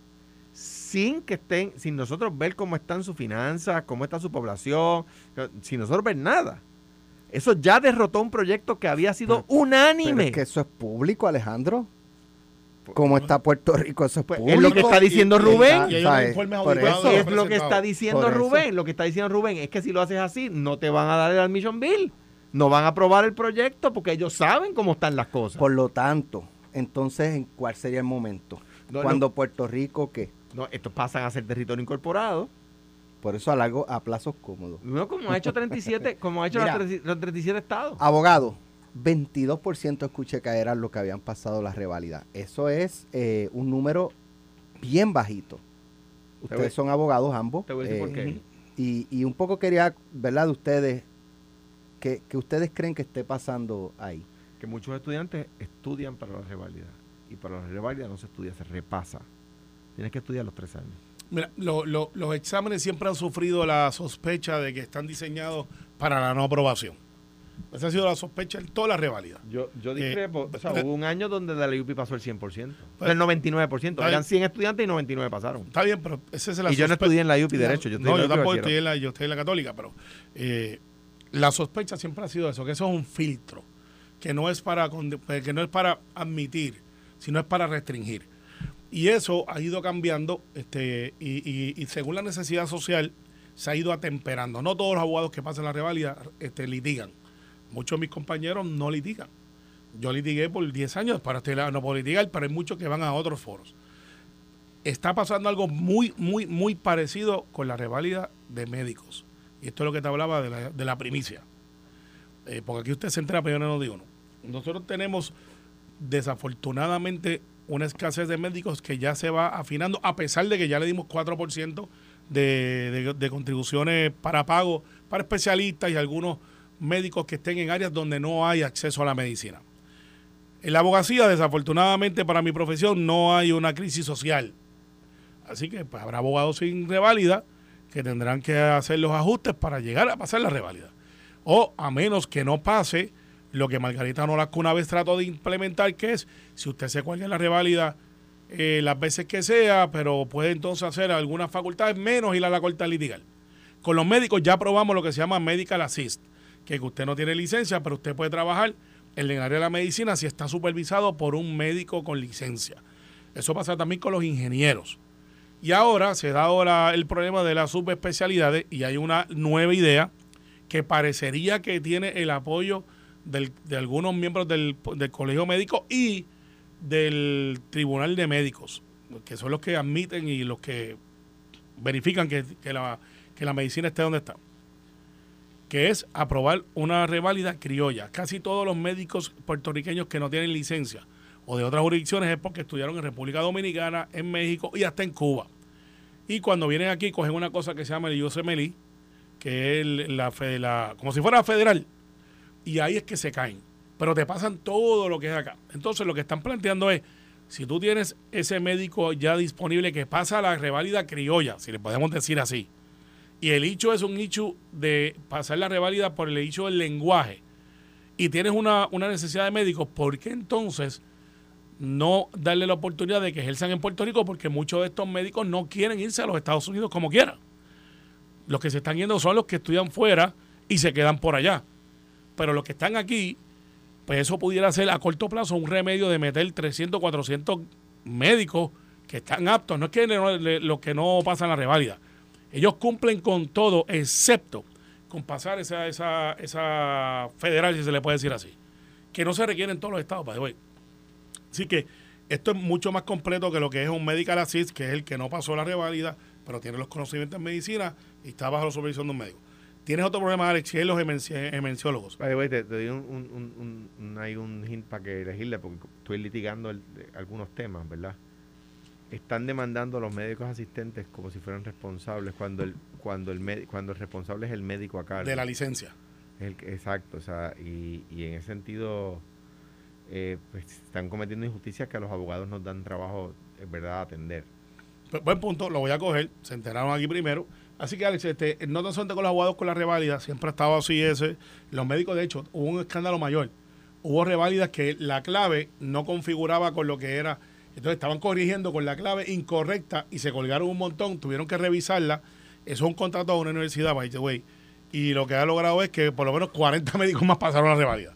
sin que estén, sin nosotros ver cómo están sus finanzas, cómo está su población, sin nosotros ver nada. Eso ya derrotó un proyecto que había sido unánime. es que eso es público, Alejandro. ¿Cómo está Puerto Rico? Eso es público. Es lo que está diciendo Rubén. eso es lo que está diciendo Rubén. Lo que está diciendo Rubén es que si lo haces así, no te van a dar el admission bill. No van a aprobar el proyecto porque ellos saben cómo están las cosas. Por lo tanto, entonces, ¿en cuál sería el momento? Cuando Puerto Rico, ¿qué? No, estos pasan a ser territorio incorporado. Por eso a largo, a plazos cómodos. No, como ha hecho 37, como ha hecho los 37 estados. Abogado, 22% escuché que era lo que habían pasado la revalida. Eso es eh, un número bien bajito. Ustedes son abogados ambos. Te voy a decir por qué. Eh, y, un poco quería, ¿verdad? De ustedes, que, que ustedes creen que esté pasando ahí. Que muchos estudiantes estudian para la revalida. Y para la revalida no se estudia, se repasa. Tienes que estudiar los tres años. Mira, los exámenes siempre han sufrido la sospecha de que están diseñados para la no aprobación. Esa ha sido la sospecha en toda la revalida. Yo, yo discrepo. o sea, hubo un año donde la UPI pasó el 100%. Pues, el 99%. Eran 100 estudiantes y 99 pasaron. Está bien, pero ese es la Y yo no estudié en la UPI Derecho. Yo no, yo tampoco estoy en la, yo estoy en la Católica, pero eh, la sospecha siempre ha sido eso, que eso es un filtro, que no es para, que no es para admitir, sino es para restringir. Y eso ha ido cambiando este, y, según la necesidad social se ha ido atemperando. No todos los abogados que pasan la revalida este, litigan. Muchos de mis compañeros no litigan. Yo litigué por 10 años, para este lado no puedo litigar, pero hay muchos que van a otros foros. Está pasando algo muy, muy, muy parecido con la reválida de médicos. Y esto es lo que te hablaba de la, primicia. Eh, porque aquí usted se entera, yo no digo no. Nosotros tenemos, desafortunadamente, una escasez de médicos que ya se va afinando, a pesar de que ya le dimos 4% de, de, contribuciones para pago para especialistas y algunos médicos que estén en áreas donde no hay acceso a la medicina. En la abogacía, desafortunadamente para mi profesión, no hay una crisis social. Así que pues, habrá abogados sin reválida que tendrán que hacer los ajustes para llegar a pasar la reválida. O a menos que no pase lo que Margarita Nolasco una vez trató de implementar, que es, si usted se cuelga en la reválida eh, las veces que sea, pero puede entonces hacer algunas facultades menos ir a la corte litigal. Con los médicos ya probamos lo que se llama medical assist, que usted no tiene licencia, pero usted puede trabajar en el área de la medicina si está supervisado por un médico con licencia. Eso pasa también con los ingenieros. Y ahora se da ahora el problema de las subespecialidades y hay una nueva idea que parecería que tiene el apoyo de algunos miembros del, Colegio Médico y del Tribunal de Médicos, que son los que admiten y los que verifican que, la, que la medicina esté donde está, que es aprobar una reválida criolla. Casi todos los médicos puertorriqueños que no tienen licencia o de otras jurisdicciones es porque estudiaron en República Dominicana, en México y hasta en Cuba. Y cuando vienen aquí cogen una cosa que se llama el USMLI, que es la, la como si fuera federal, y ahí es que se caen. Pero te pasan todo lo que es acá. Entonces lo que están planteando es, si tú tienes ese médico ya disponible que pasa a la reválida criolla, si le podemos decir así, y el hecho es un hecho de pasar la reválida por el hecho del lenguaje, y tienes una, una necesidad de médicos, ¿por qué entonces no darle la oportunidad de que ejerzan en Puerto Rico? Porque muchos de estos médicos no quieren irse a los Estados Unidos como quieran. Los que se están yendo son los que estudian fuera y se quedan por allá. Pero los que están aquí, pues eso pudiera ser a corto plazo un remedio de meter 300, 400 médicos que están aptos. No es que los que no pasan la reválida. Ellos cumplen con todo, excepto con pasar esa, esa, esa federal, si se le puede decir así. Que no se requiere en todos los estados, the way. Así que esto es mucho más completo que lo que es un medical assist, que es el que no pasó la reválida, pero tiene los conocimientos en medicina y está bajo la supervisión de un médico. Tienes otro problema, Alex, y es los. By the way, te, te doy un, un, un, un- un- hay un hint para que elegirle, porque estoy litigando el- de- algunos temas, ¿verdad? Están demandando a los médicos asistentes como si fueran responsables cuando el cuando el médi- cuando el responsable es el médico a cargo. de la licencia. El que- exacto, o sea, y, y en ese sentido eh, pues, están cometiendo injusticias que a los abogados nos dan trabajo, en verdad, atender. Bu- Buen punto, lo voy a coger. Se enteraron aquí primero. Así que, Alex, este, no tan solamente con los abogados con la reválida, siempre ha estado así ese. Los médicos, de hecho, hubo un escándalo mayor. Hubo reválidas que la clave no configuraba con lo que era. Entonces estaban corrigiendo con la clave incorrecta y se colgaron un montón, tuvieron que revisarla. Eso es un contrato de una universidad, by the way. Y lo que ha logrado es que por lo menos 40 médicos más pasaron la reválida.